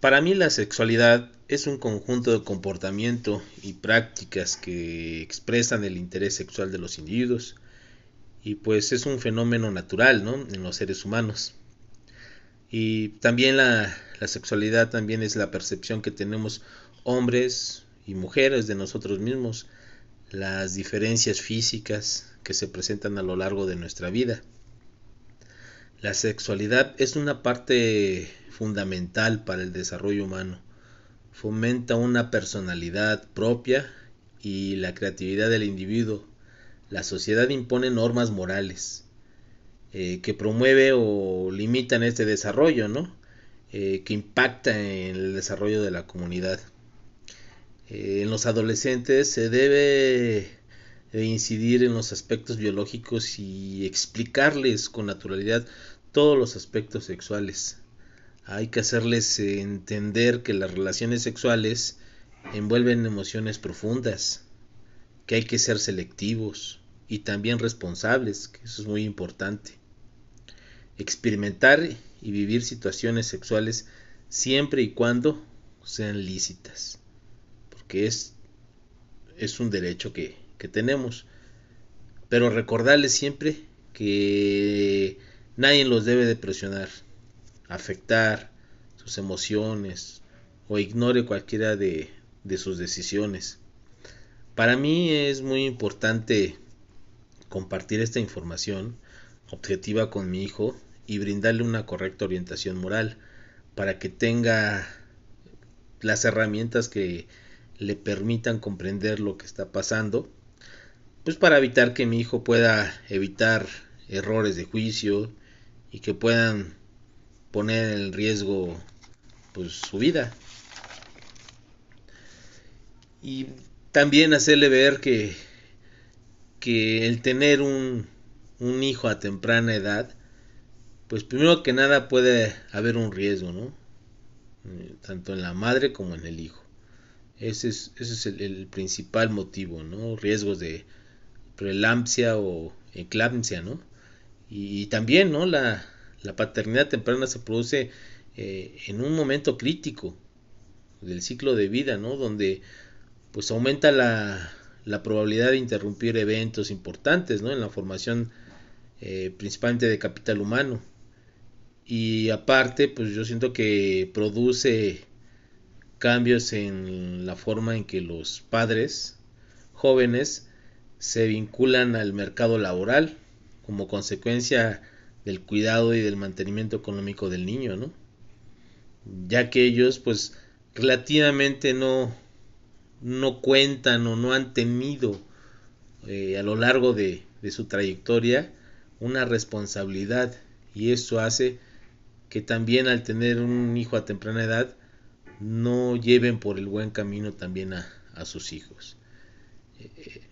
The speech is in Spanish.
Para mí la sexualidad es un conjunto de comportamiento y prácticas que expresan el interés sexual de los individuos y pues es un fenómeno natural ¿no? en los seres humanos. Y también la, la sexualidad también es la percepción que tenemos hombres y mujeres de nosotros mismos, las diferencias físicas que se presentan a lo largo de nuestra vida. La sexualidad es una parte fundamental para el desarrollo humano. Fomenta una personalidad propia y la creatividad del individuo. La sociedad impone normas morales eh, que promueve o limitan este desarrollo, ¿no? Eh, que impacta en el desarrollo de la comunidad. Eh, en los adolescentes se debe incidir en los aspectos biológicos y explicarles con naturalidad todos los aspectos sexuales. Hay que hacerles entender que las relaciones sexuales envuelven emociones profundas, que hay que ser selectivos y también responsables, que eso es muy importante. Experimentar y vivir situaciones sexuales siempre y cuando sean lícitas, porque es, es un derecho que, que tenemos. Pero recordarles siempre que Nadie los debe de presionar, afectar sus emociones o ignore cualquiera de, de sus decisiones. Para mí es muy importante compartir esta información objetiva con mi hijo y brindarle una correcta orientación moral para que tenga las herramientas que le permitan comprender lo que está pasando, pues para evitar que mi hijo pueda evitar errores de juicio y que puedan poner en riesgo pues su vida. Y también hacerle ver que que el tener un, un hijo a temprana edad pues primero que nada puede haber un riesgo no eh, tanto en la madre como en el hijo. Ese es, ese es el, el, principal motivo no riesgos de preelampsia o eclampsia no y, también, ¿no? La, la, paternidad temprana se produce eh, en un momento crítico del ciclo de vida, ¿no? Donde pues aumenta la, la probabilidad de interrumpir eventos importantes, ¿no? En la formación eh, principalmente de capital humano. Y aparte, pues yo siento que produce cambios en la forma en que los padres jóvenes se vinculan al mercado laboral, como consecuencia del cuidado y del mantenimiento económico del niño, ¿no? Ya que ellos, pues, relativamente no, no cuentan o no han tenido eh, a lo largo de, de su trayectoria una responsabilidad y eso hace que también al tener un hijo a temprana edad no lleven por el buen camino también a, a sus hijos. Eh,